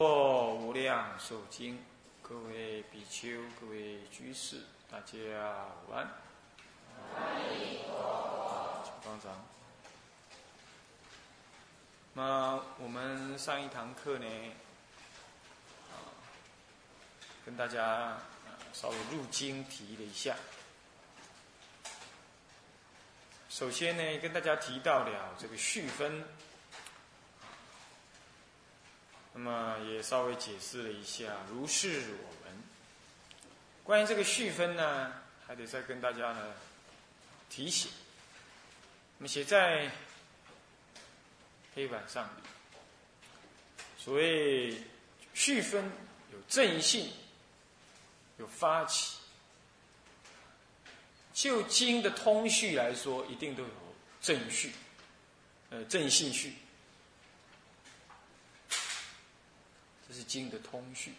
哦，无量寿经，各位比丘、各位居士，大家午安。方长。那我们上一堂课呢，跟大家稍微入经提了一下。首先呢，跟大家提到了这个序分。那么也稍微解释了一下，如是我闻。关于这个序分呢，还得再跟大家呢提醒。那么写在黑板上所谓序分有正性，有发起。就经的通序来说，一定都有正序，呃，正性序。这是经的通序，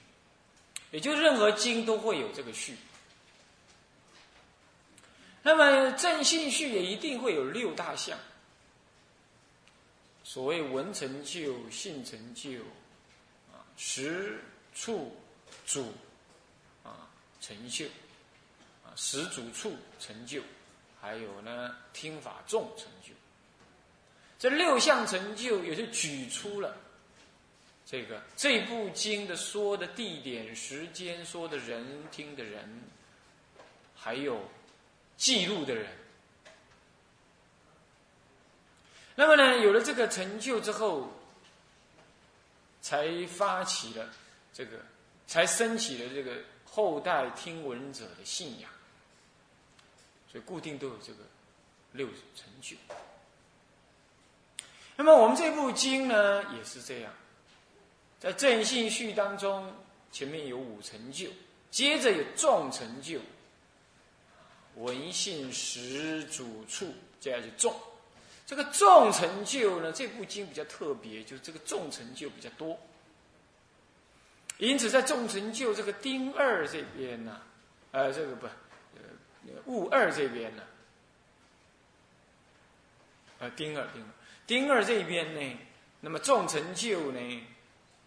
也就任何经都会有这个序。那么正性序也一定会有六大项，所谓文成就、性成就、啊实处主啊成就啊实主处成就，还有呢听法众成就。这六项成就也就举出了。这个这部经的说的地点、时间、说的人、听的人，还有记录的人。那么呢，有了这个成就之后，才发起了这个，才升起了这个后代听闻者的信仰。所以固定都有这个六成就。那么我们这部经呢，也是这样。在正信序当中，前面有五成就，接着有众成就，文信实主处，接下来就众。这个众成就呢，这部经比较特别，就是这个众成就比较多。因此，在众成就这个丁二这边呢，呃，这个不，呃，戊二这边呢，呃，丁二丁二丁二这边呢，那么众成就呢？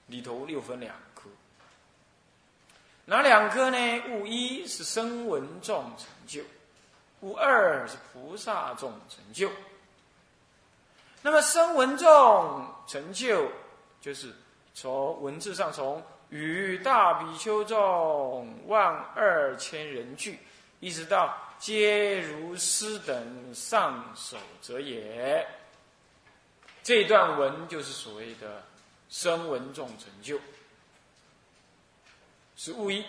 里头又分两科，哪两科呢？物一是声闻众成就，物二是菩萨众成就。那么声闻众成就，就是从文字上从与大比丘众万二千人聚，一直到皆如斯等上首者也。这段文就是所谓的。声闻众成就，是物一。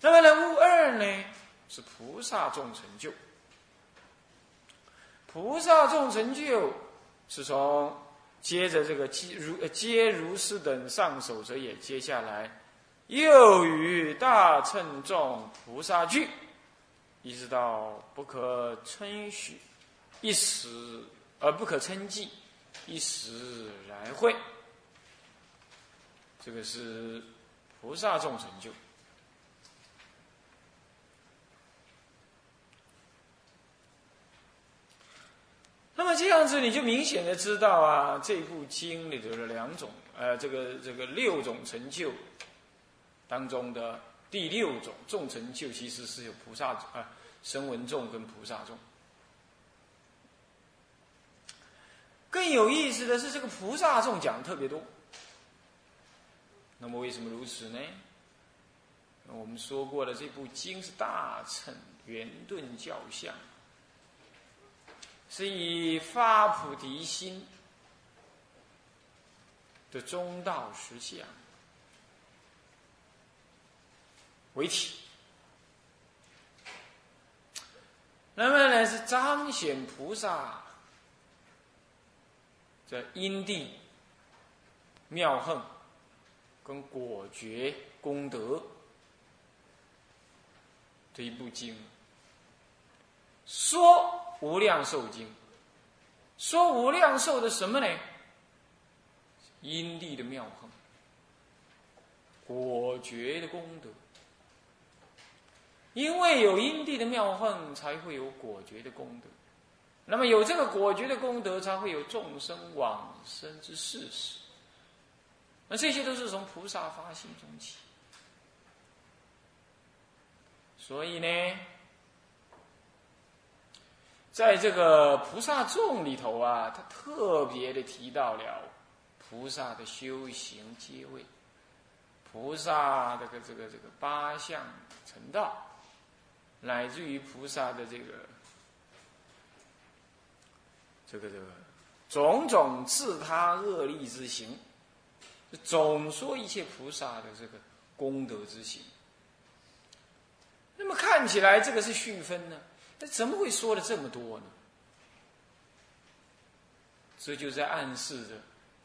那么呢，物二呢是菩萨众成就。菩萨众成就是从接着这个皆如皆如是等上首者也，接下来又与大乘众菩萨聚，一直到不可称许一时而不可称计。一时然会，这个是菩萨众成就。那么这样子，你就明显的知道啊，这部经里头的两种，呃，这个这个六种成就当中的第六种众成就，其实是有菩萨啊，声闻众跟菩萨众。更有意思的是，这个菩萨众讲的特别多。那么为什么如此呢？我们说过了，这部经是大乘圆顿教相，是以发菩提心的中道实相为体。那么呢，是彰显菩萨。这因地妙横跟果觉功德这一部经，说无量寿经，说无量寿的什么呢？因地的妙恨，果觉的功德。因为有因地的妙恨，才会有果觉的功德。那么有这个果决的功德，才会有众生往生之事实。那这些都是从菩萨发心中起。所以呢，在这个菩萨众里头啊，他特别的提到了菩萨的修行阶位，菩萨这个这个这个八相成道，乃至于菩萨的这个这个这个种种自他恶利之行，总说一切菩萨的这个功德之行。那么看起来这个是续分呢，那怎么会说了这么多呢？这就在暗示着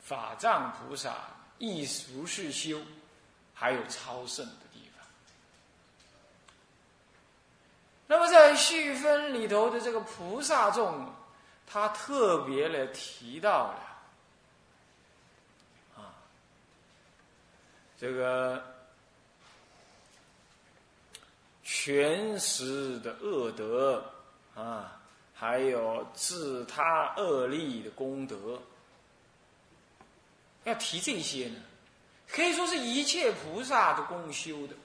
法藏菩萨亦如是修，还有超胜的地方。那么在续分里头的这个菩萨众，他特别的提到了啊，这个。全时的恶德啊，还有自他恶利的功德，要提这些呢，可以说是一切菩萨的共修的。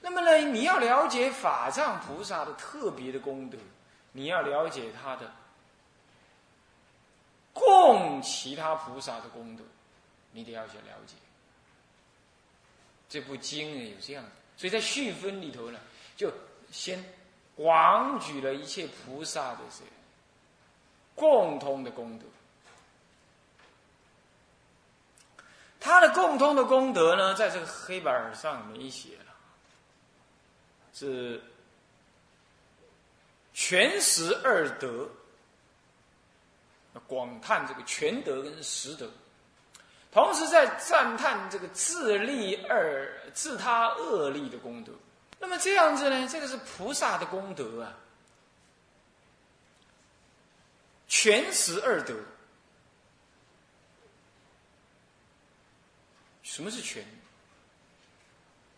那么呢，你要了解法藏菩萨的特别的功德，你要了解他的供其他菩萨的功德，你得要去了解。这部经呢，有这样的。所以在序分里头呢，就先广举了一切菩萨的这共通的功德。他的共通的功德呢，在这个黑板上没写了，是全实二德，广叹这个全德跟实德。同时在赞叹这个自利二自他恶利的功德，那么这样子呢？这个是菩萨的功德啊，全实二德。什么是全？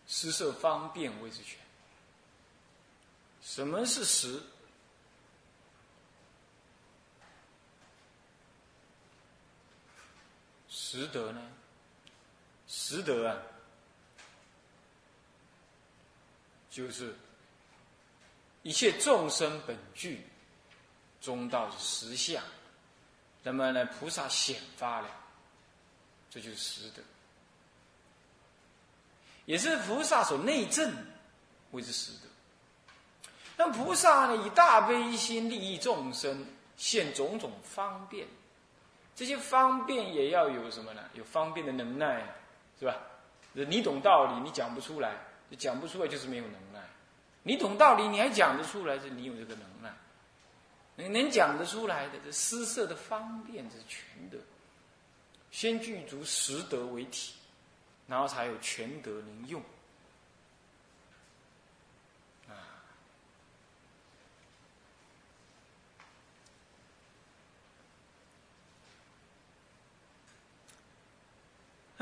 施设方便谓之全。什么是实？实德呢？实德啊，就是一切众生本具中道实相，那么呢，菩萨显发了，这就是实德，也是菩萨所内证谓之实德。那菩萨呢，以大悲心利益众生，现种种方便。这些方便也要有什么呢？有方便的能耐，是吧？你懂道理，你讲不出来，讲不出来就是没有能耐。你懂道理，你还讲得出来，是你有这个能耐。能能讲得出来的，这施设的方便，这是全德。先具足实德为体，然后才有全德能用。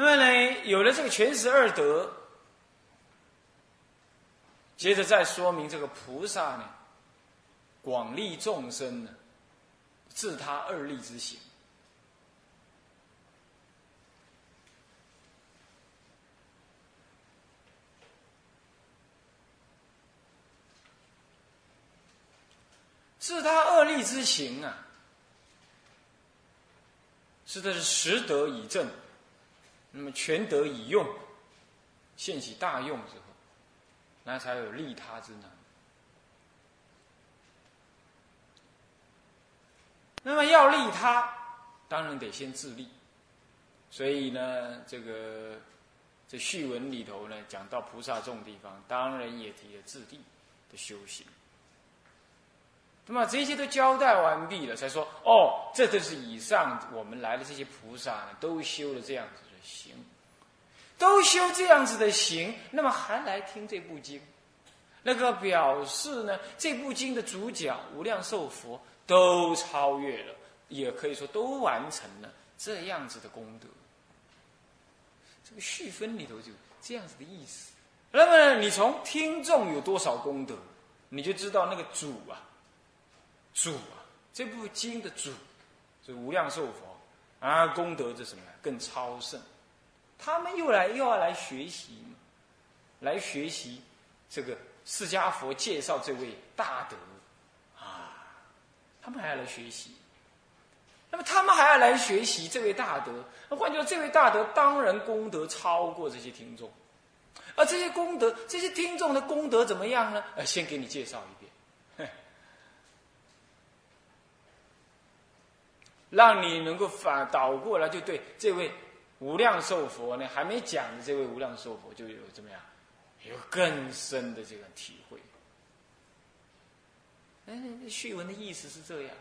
那么呢，有了这个全十二德，接着再说明这个菩萨呢，广利众生呢，自他二利之行。自他二利之行啊，是的是实德以正。那么全德以用，现起大用之后，那才有利他之能。那么要利他，当然得先自利。所以呢，这个这序文里头呢，讲到菩萨众地方，当然也提了自利的修行。那么这些都交代完毕了，才说哦，这都是以上我们来的这些菩萨呢，都修了这样子。行，都修这样子的行，那么还来听这部经，那个表示呢，这部经的主角无量寿佛都超越了，也可以说都完成了这样子的功德。这个续分里头就这样子的意思。那么你从听众有多少功德，你就知道那个主啊，主啊，这部经的主，是无量寿佛。啊，功德这什么更超胜，他们又来又要来学习，来学习这个释迦佛介绍这位大德啊，他们还要来学习。那么他们还要来学习这位大德，那换句话说，这位大德当然功德超过这些听众，而这些功德，这些听众的功德怎么样呢？呃，先给你介绍一遍，让你能够反倒过来，就对这位无量寿佛呢，还没讲的这位无量寿佛，就有怎么样，有更深的这个体会。哎，序文的意思是这样。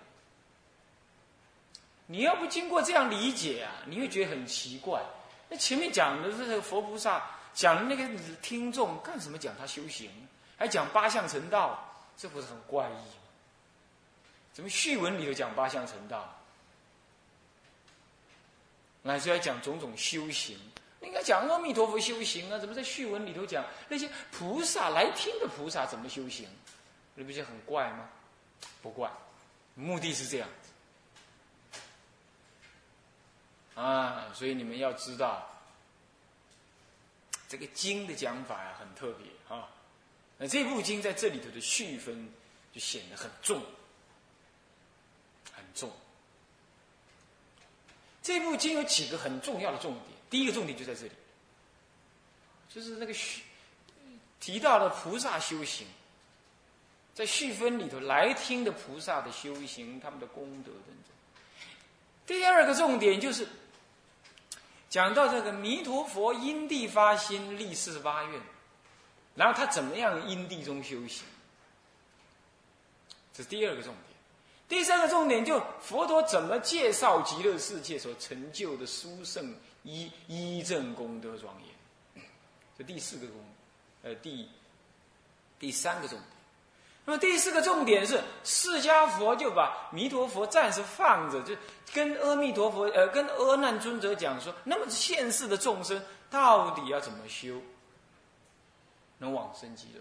你要不经过这样理解啊，你会觉得很奇怪。那前面讲的这个佛菩萨讲的那个听众干什么讲他修行，还讲八相成道，这不是很怪异吗？怎么序文里头讲八相成道，乃至要讲种种修行？应该讲阿弥陀佛修行啊，怎么在序文里头讲那些菩萨来听的菩萨怎么修行？那不就很怪吗？不怪，目的是这样。啊，所以你们要知道，这个经的讲法呀很特别啊。那这部经在这里头的序分就显得很重，很重。这部经有几个很重要的重点，第一个重点就在这里，就是那个序提到了菩萨修行，在续分里头来听的菩萨的修行，他们的功德等等。第二个重点就是。讲到这个弥陀佛因地发心立四十八愿，然后他怎么样因地中修行？这是第二个重点。第三个重点就佛陀怎么介绍极乐世界所成就的殊胜一一正功德庄严？这第四个功，呃，第第三个重点。那么第四个重点是，释迦佛就把弥陀佛暂时放着，就跟阿弥陀佛，呃，跟阿难尊者讲说，那么现世的众生到底要怎么修，能往生极乐？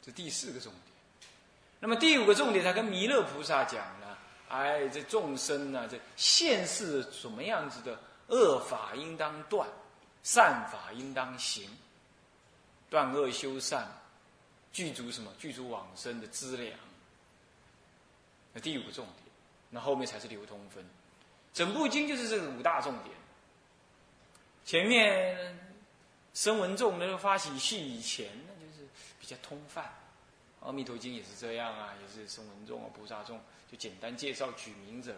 这第四个重点。那么第五个重点，他跟弥勒菩萨讲了，哎，这众生呢，这现世什么样子的恶法应当断，善法应当行。断恶修善，具足什么？具足往生的资粮。那第五个重点，那后面才是流通分。整部经就是这五大重点。前面声闻众那个发喜序以前，那就是比较通泛。阿弥陀经也是这样啊，也是声闻众啊、菩萨众，就简单介绍举名者。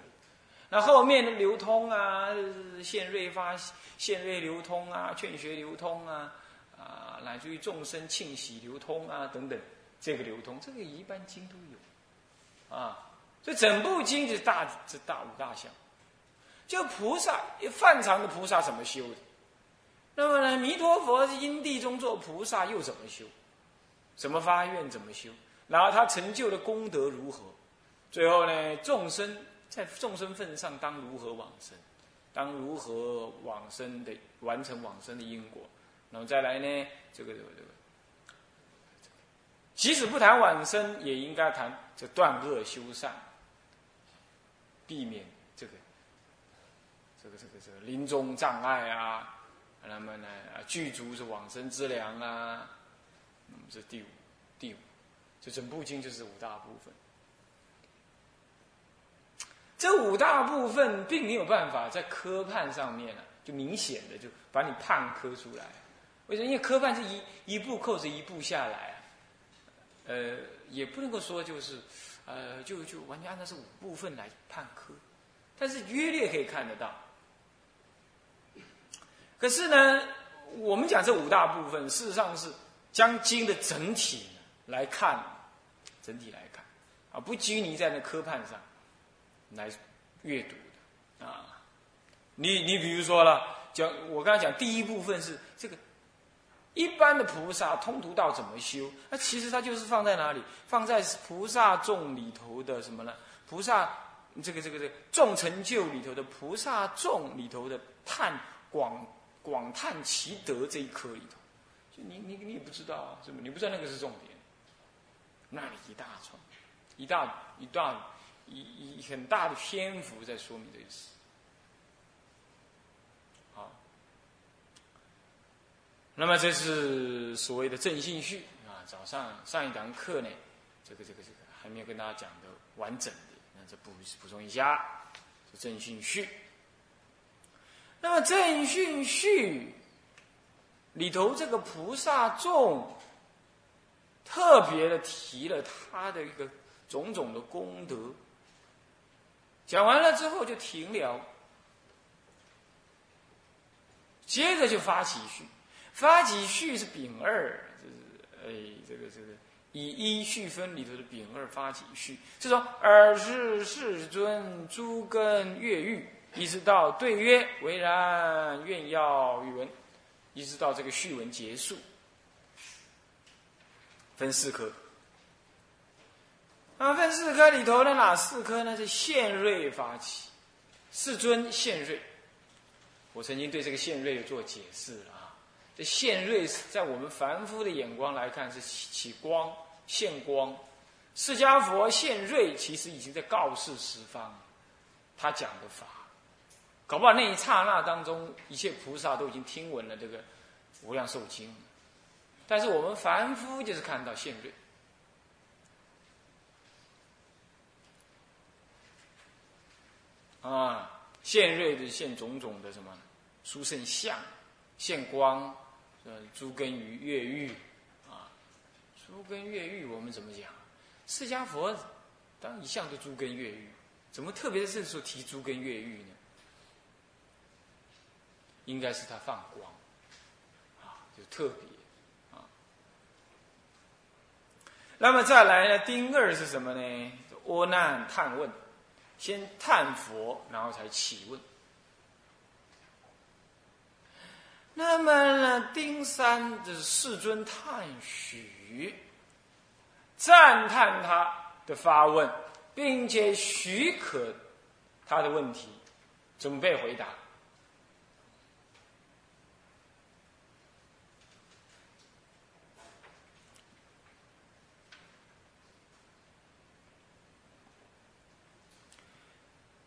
那后面的流通啊，现瑞发现瑞流通啊，劝学流通啊。啊，乃至于众生庆喜流通啊，等等，这个流通，这个一般经都有，啊，所以整部经是大这大五大项，就菩萨泛常的菩萨怎么修的，那么呢，弥陀佛因地中做菩萨又怎么修，怎么发愿怎么修，然后他成就的功德如何，最后呢，众生在众生份上当如何往生，当如何往生的完成往生的因果。然后再来呢，这个这个这个，即使不谈往生，也应该谈这断恶修善，避免这个这个这个这个临终障碍啊，那么呢，具足是往生之良啊，那么这第五第五，这整部经就是五大部分。这五大部分并没有办法在科判上面啊，就明显的就把你判科出来。为什么？因为科判是一一步扣着一步下来，呃，也不能够说就是，呃，就就完全按照是五部分来判科，但是约略可以看得到。可是呢，我们讲这五大部分，事实上是将经的整体来看，整体来看，啊，不拘泥在那科判上来阅读的啊。你你比如说了，讲我刚才讲第一部分是这个。一般的菩萨通途道怎么修？那其实它就是放在哪里？放在菩萨众里头的什么呢？菩萨这个这个这个众成就里头的菩萨众里头的叹广广叹其德这一科里头，你你你也不知道啊，是不？你不知道那个是重点，那里一大串，一大一大一一很大的篇幅在说明这个事。好，那么这是所谓的正信序啊。早上上一堂课呢，这个这个这个还没有跟大家讲的完整的，那这补补充一下，是正信序。那么正信序里头这个菩萨众，特别的提了他的一个种种的功德。讲完了之后就停了，接着就发起序，发起序是丙二，就是哎，这个这个以一序分里头的丙二发起序，是说尔是世尊诸根越狱，一直到对曰为然，愿要语文，一直到这个序文结束，分四科。啊，分四科里头的哪四科呢？是现瑞发起，世尊现瑞。我曾经对这个现瑞做解释啊。这现瑞在我们凡夫的眼光来看是起起光现光，释迦佛现瑞其实已经在告示十方，他讲的法，搞不好那一刹那当中，一切菩萨都已经听闻了这个无量寿经，但是我们凡夫就是看到现瑞。啊，现瑞的现种种的什么殊胜相，现光，呃，诸根于越狱，啊，诸根越狱，我们怎么讲？释迦佛当一向都诸根越狱，怎么特别在这时候提诸根越狱呢？应该是他放光，啊，就特别，啊。那么再来呢？丁二是什么呢？窝难探问。先探佛，然后才起问。那么呢，丁三就是世尊探许，赞叹他的发问，并且许可他的问题，准备回答。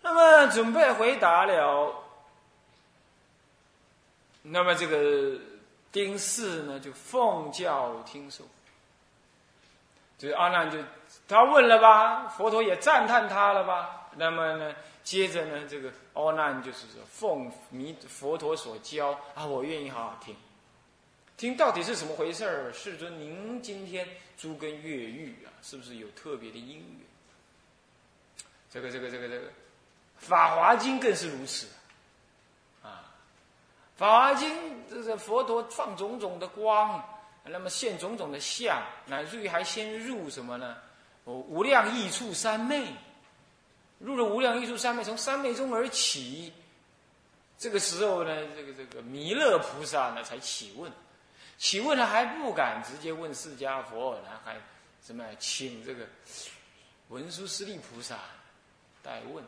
那么准备回答了，那么这个丁氏呢就奉教听受，就是阿难就他问了吧，佛陀也赞叹他了吧，那么呢接着呢这个阿难就是说奉弥佛陀所教啊，我愿意好好听，听到底是怎么回事儿？世尊，您今天诸根越狱啊，是不是有特别的因缘？这个这个这个这个。《法华经》更是如此，啊，《法华经》这个佛陀放种种的光，那么现种种的相，乃至于还先入什么呢？无量意处三昧，入了无量意处三昧，从三昧中而起。这个时候呢，这个这个弥勒菩萨呢才起问，起问了还不敢直接问释迦佛，然后还什么请这个文殊师利菩萨代问。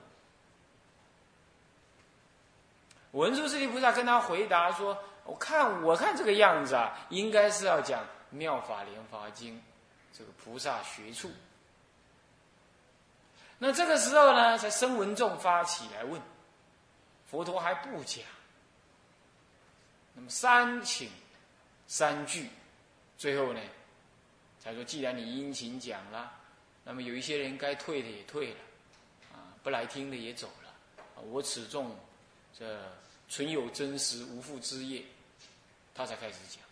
文殊师利菩萨跟他回答说：“我看，我看这个样子啊，应该是要讲《妙法莲华经》这个菩萨学处。那这个时候呢，才声闻众发起来问，佛陀还不讲。那么三请三句，最后呢，才说：既然你殷勤讲了，那么有一些人该退的也退了，啊，不来听的也走了，我此众。”这存有真实无负之业，他才开始讲。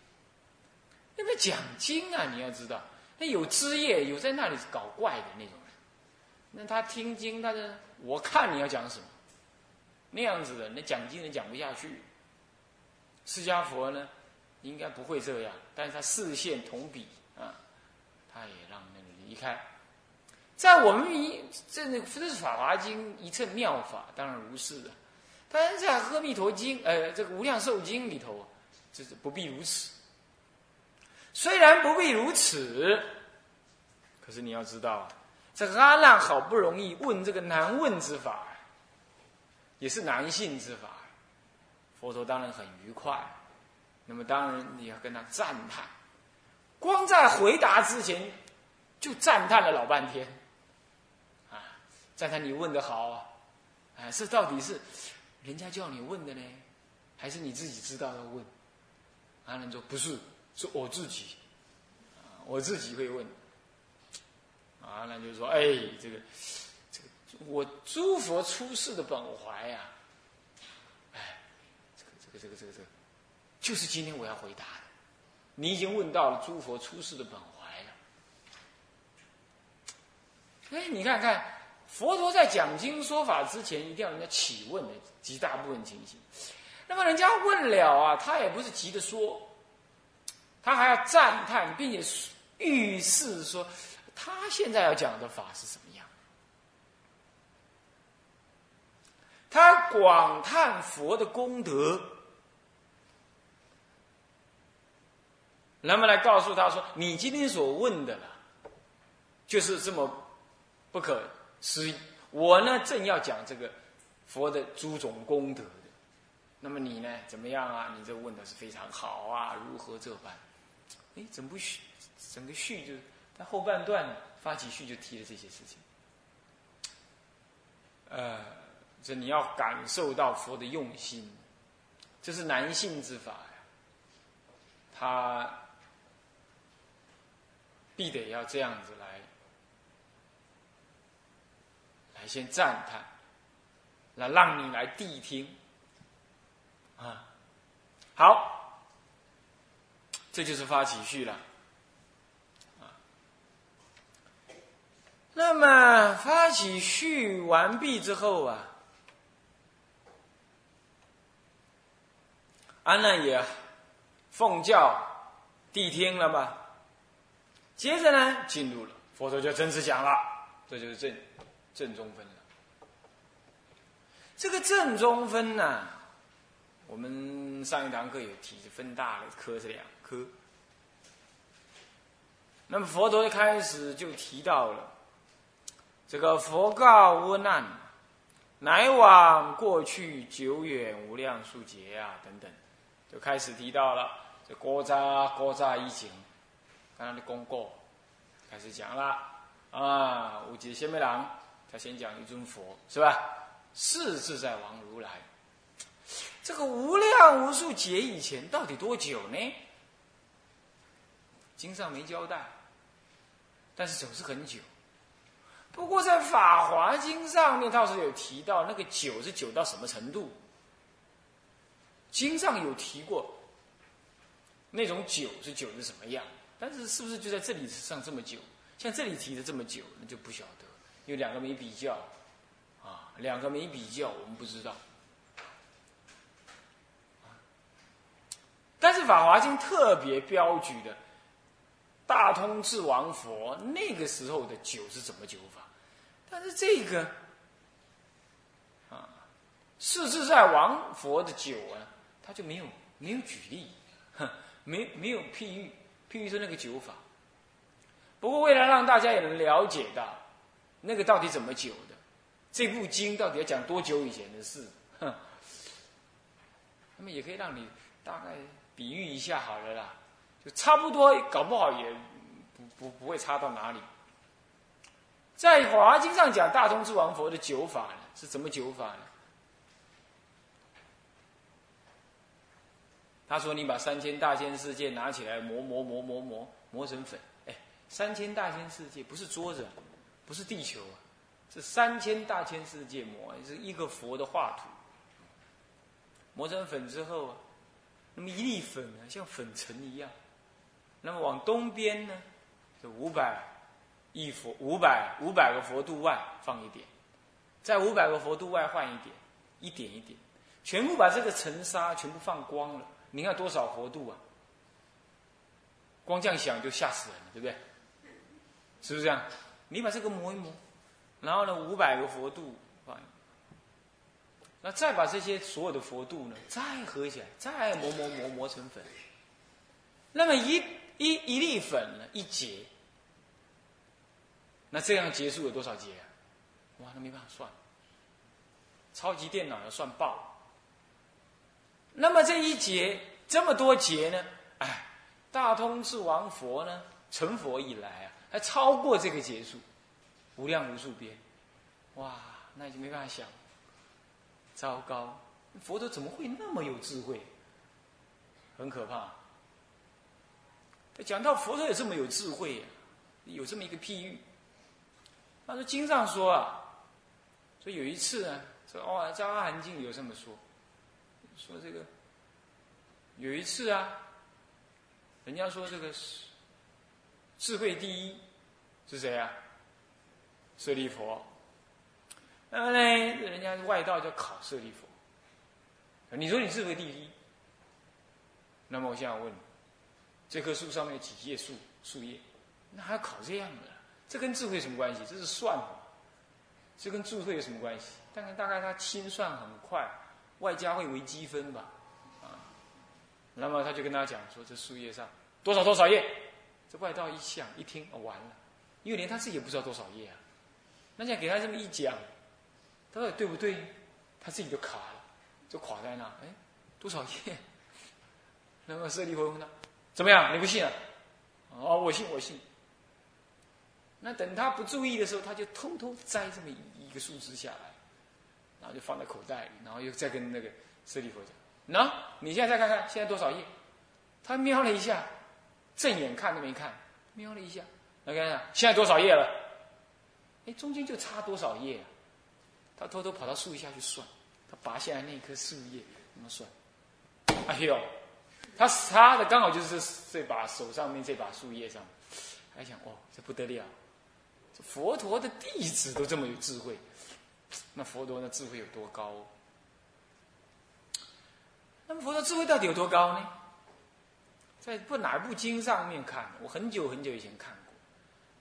因为讲经啊，你要知道，那有枝业，有在那里搞怪的那种人，那他听经，他的我看你要讲什么，那样子的，那讲经人讲不下去。释迦佛呢，应该不会这样，但是他视线同比啊，他也让那个离开。在我们一这那这是《法华经》一乘妙法，当然如是的。但是在《阿弥陀经》呃，这个《无量寿经》里头，这是不必如此。虽然不必如此，可是你要知道，这阿难好不容易问这个难问之法，也是难信之法，佛陀当然很愉快。那么当然你要跟他赞叹，光在回答之前就赞叹了老半天，啊，赞叹你问的好啊！这到底是人家叫你问的呢，还是你自己知道要问？阿难说不是，是我自己，我自己会问。阿难就说：“哎，这个，这个，我诸佛出世的本怀呀，哎，这个，这个，这个，这个，这个，就是今天我要回答的。你已经问到了诸佛出世的本怀了。哎，你看看。”佛陀在讲经说法之前，一定要人家起问的极大部分情形。那么人家问了啊，他也不是急着说，他还要赞叹，并且预示说他现在要讲的法是什么样。他广叹佛的功德，那么来告诉他说：“你今天所问的了，就是这么不可。”是，我呢正要讲这个佛的诸种功德的，那么你呢怎么样啊？你这问的是非常好啊，如何这般？哎，整部序，整个序就在后半段发起序就提了这些事情。呃，这你要感受到佛的用心，这是男性之法呀，他必得要这样子来。先赞叹，来让你来谛听，啊，好，这就是发起序了，啊，那么发起序完毕之后啊，安难也奉教谛听了吧，接着呢，进入了佛陀就正式讲了，这就是正。正中分了，这个正中分呢，我们上一堂课有提，分大的科是两科。那么佛陀一开始就提到了这个佛告阿难，乃往过去久远无量数劫啊等等，就开始提到了这国扎国扎一经，刚刚的公告开始讲了啊，五劫仙妹郎。先讲一尊佛是吧？是自在王如来，这个无量无数劫以前到底多久呢？经上没交代，但是总是很久。不过在《法华经》上面倒是有提到，那个久是久到什么程度？经上有提过，那种久是久的什么样？但是是不是就在这里上这么久？像这里提的这么久，那就不晓得。有两个没比较，啊，两个没比较，我们不知道。但是《法华经》特别标举的大通智王佛那个时候的酒是怎么酒法？但是这个啊，世自在王佛的酒啊，他就没有没有举例，没没有譬喻譬喻说那个酒法。不过为了让大家也能了解到。那个到底怎么久的？这部经到底要讲多久以前的事？哼，那么也可以让你大概比喻一下好了啦，就差不多，搞不好也不不不会差到哪里。在《华经》上讲大通智王佛的九法呢，是怎么九法呢？他说：“你把三千大千世界拿起来磨磨磨磨磨磨成粉。”哎，三千大千世界不是桌子。不是地球啊，是三千大千世界磨，是一个佛的画图。磨成粉之后啊，那么一粒粉啊，像粉尘一样。那么往东边呢，这五百亿佛，五百五百个佛度外放一点，在五百个佛度外换一点，一点一点，全部把这个尘沙全部放光了。你看多少佛度啊？光这样想就吓死人了，对不对？是不是这样？你把这个磨一磨，然后呢，五百个佛度放，那再把这些所有的佛度呢，再合起来，再磨磨磨磨成粉。那么一一一粒粉呢，一节，那这样结束有多少节啊？哇，那没办法算，超级电脑要算爆。那么这一节这么多节呢？哎，大通智王佛呢，成佛以来啊。还超过这个结束，无量无数边，哇，那就没办法想。糟糕，佛陀怎么会那么有智慧？很可怕。讲到佛陀有这么有智慧，有这么一个譬喻。他说经上说啊，说有一次呢，说哦，在阿含经有这么说，说这个有一次啊，人家说这个智慧第一是谁啊？舍利佛。那么呢，人家外道叫考舍利佛。你说你智慧第一，那么我现在问，这棵树上面有几叶树树叶？那还要考这样的？这跟智慧什么关系？这是算，这跟智慧有什么关系？但是大概他清算很快，外加会为积分吧，啊，那么他就跟他讲说，这树叶上多少多少叶？这外道一想一听，完了，因为连他自己也不知道多少页啊。那现在给他这么一讲。他说对不对？他自己就卡了，就垮在那。哎，多少页？那么舍利弗问他：“怎么样？你不信啊？”哦，我信，我信。那等他不注意的时候，他就偷偷摘这么一个树枝下来，然后就放在口袋里，然后又再跟那个舍利弗讲：“喏，你现在再看看，现在多少页？”他瞄了一下，正眼看都没看，瞄了一下，来看看现在多少页了？哎，中间就差多少页啊？他偷偷跑到树下去算，他拔下来那一棵树叶怎么算？哎呦，他他的刚好就是这把手上面这把树叶上，还想哦，这不得了，这佛陀的弟子都这么有智慧，那佛陀的智慧有多高？那么佛陀智慧到底有多高呢？在不哪部经上面看，我很久很久以前看，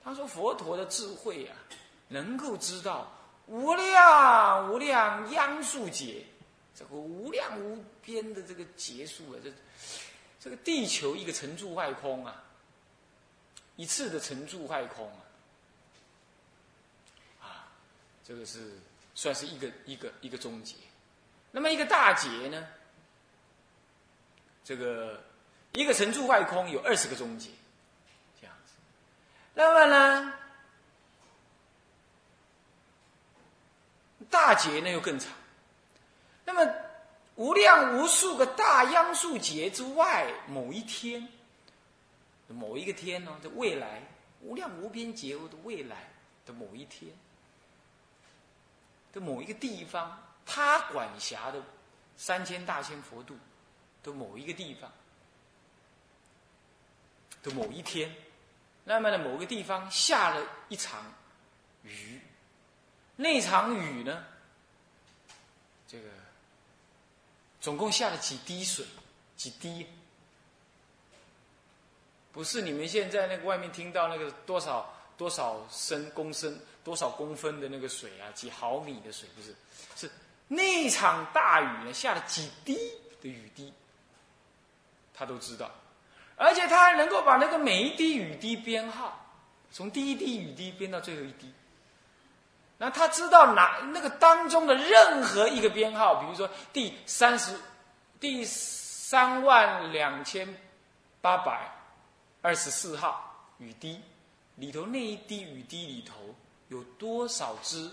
他说佛陀的智慧啊，能够知道。无量无量央数劫，这个无量无边的这个劫数啊，这这个地球一个成住坏空啊，一次的成住坏空啊，啊，这个是算是一个一个一个终结。那么一个大劫呢，这个一个成住坏空有二十个终结，那么呢？大劫那又更长，那么无量无数个大央数劫之外，某一天，某一个天呢，在未来无量无边劫后的未来的某一天的某一个地方，他管辖的三千大千佛度的某一个地方的某一天，那么呢，某个地方下了一场雨。那场雨呢？这个总共下了几滴水？几滴？不是你们现在那个外面听到那个多少多少升公升多少公分的那个水啊？几毫米的水？不是，是那场大雨呢，下了几滴的雨滴，他都知道，而且他还能够把那个每一滴雨滴编号，从第一滴雨滴编到最后一滴。那他知道哪那个当中的任何一个编号，比如说第三十、第三万两千八百二十四号雨滴里头那一滴雨滴里头有多少只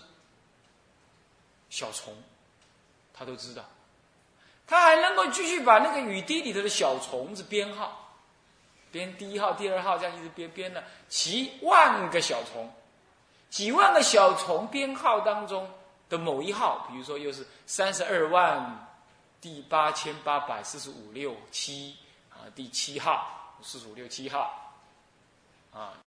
小虫，他都知道。他还能够继续把那个雨滴里头的小虫子编号，编第一号、第二号，这样一直编编了几万个小虫。几万个小虫编号当中的某一号，比如说又是三十二万第八千八百四十五六七啊，第七号四十五六七号啊。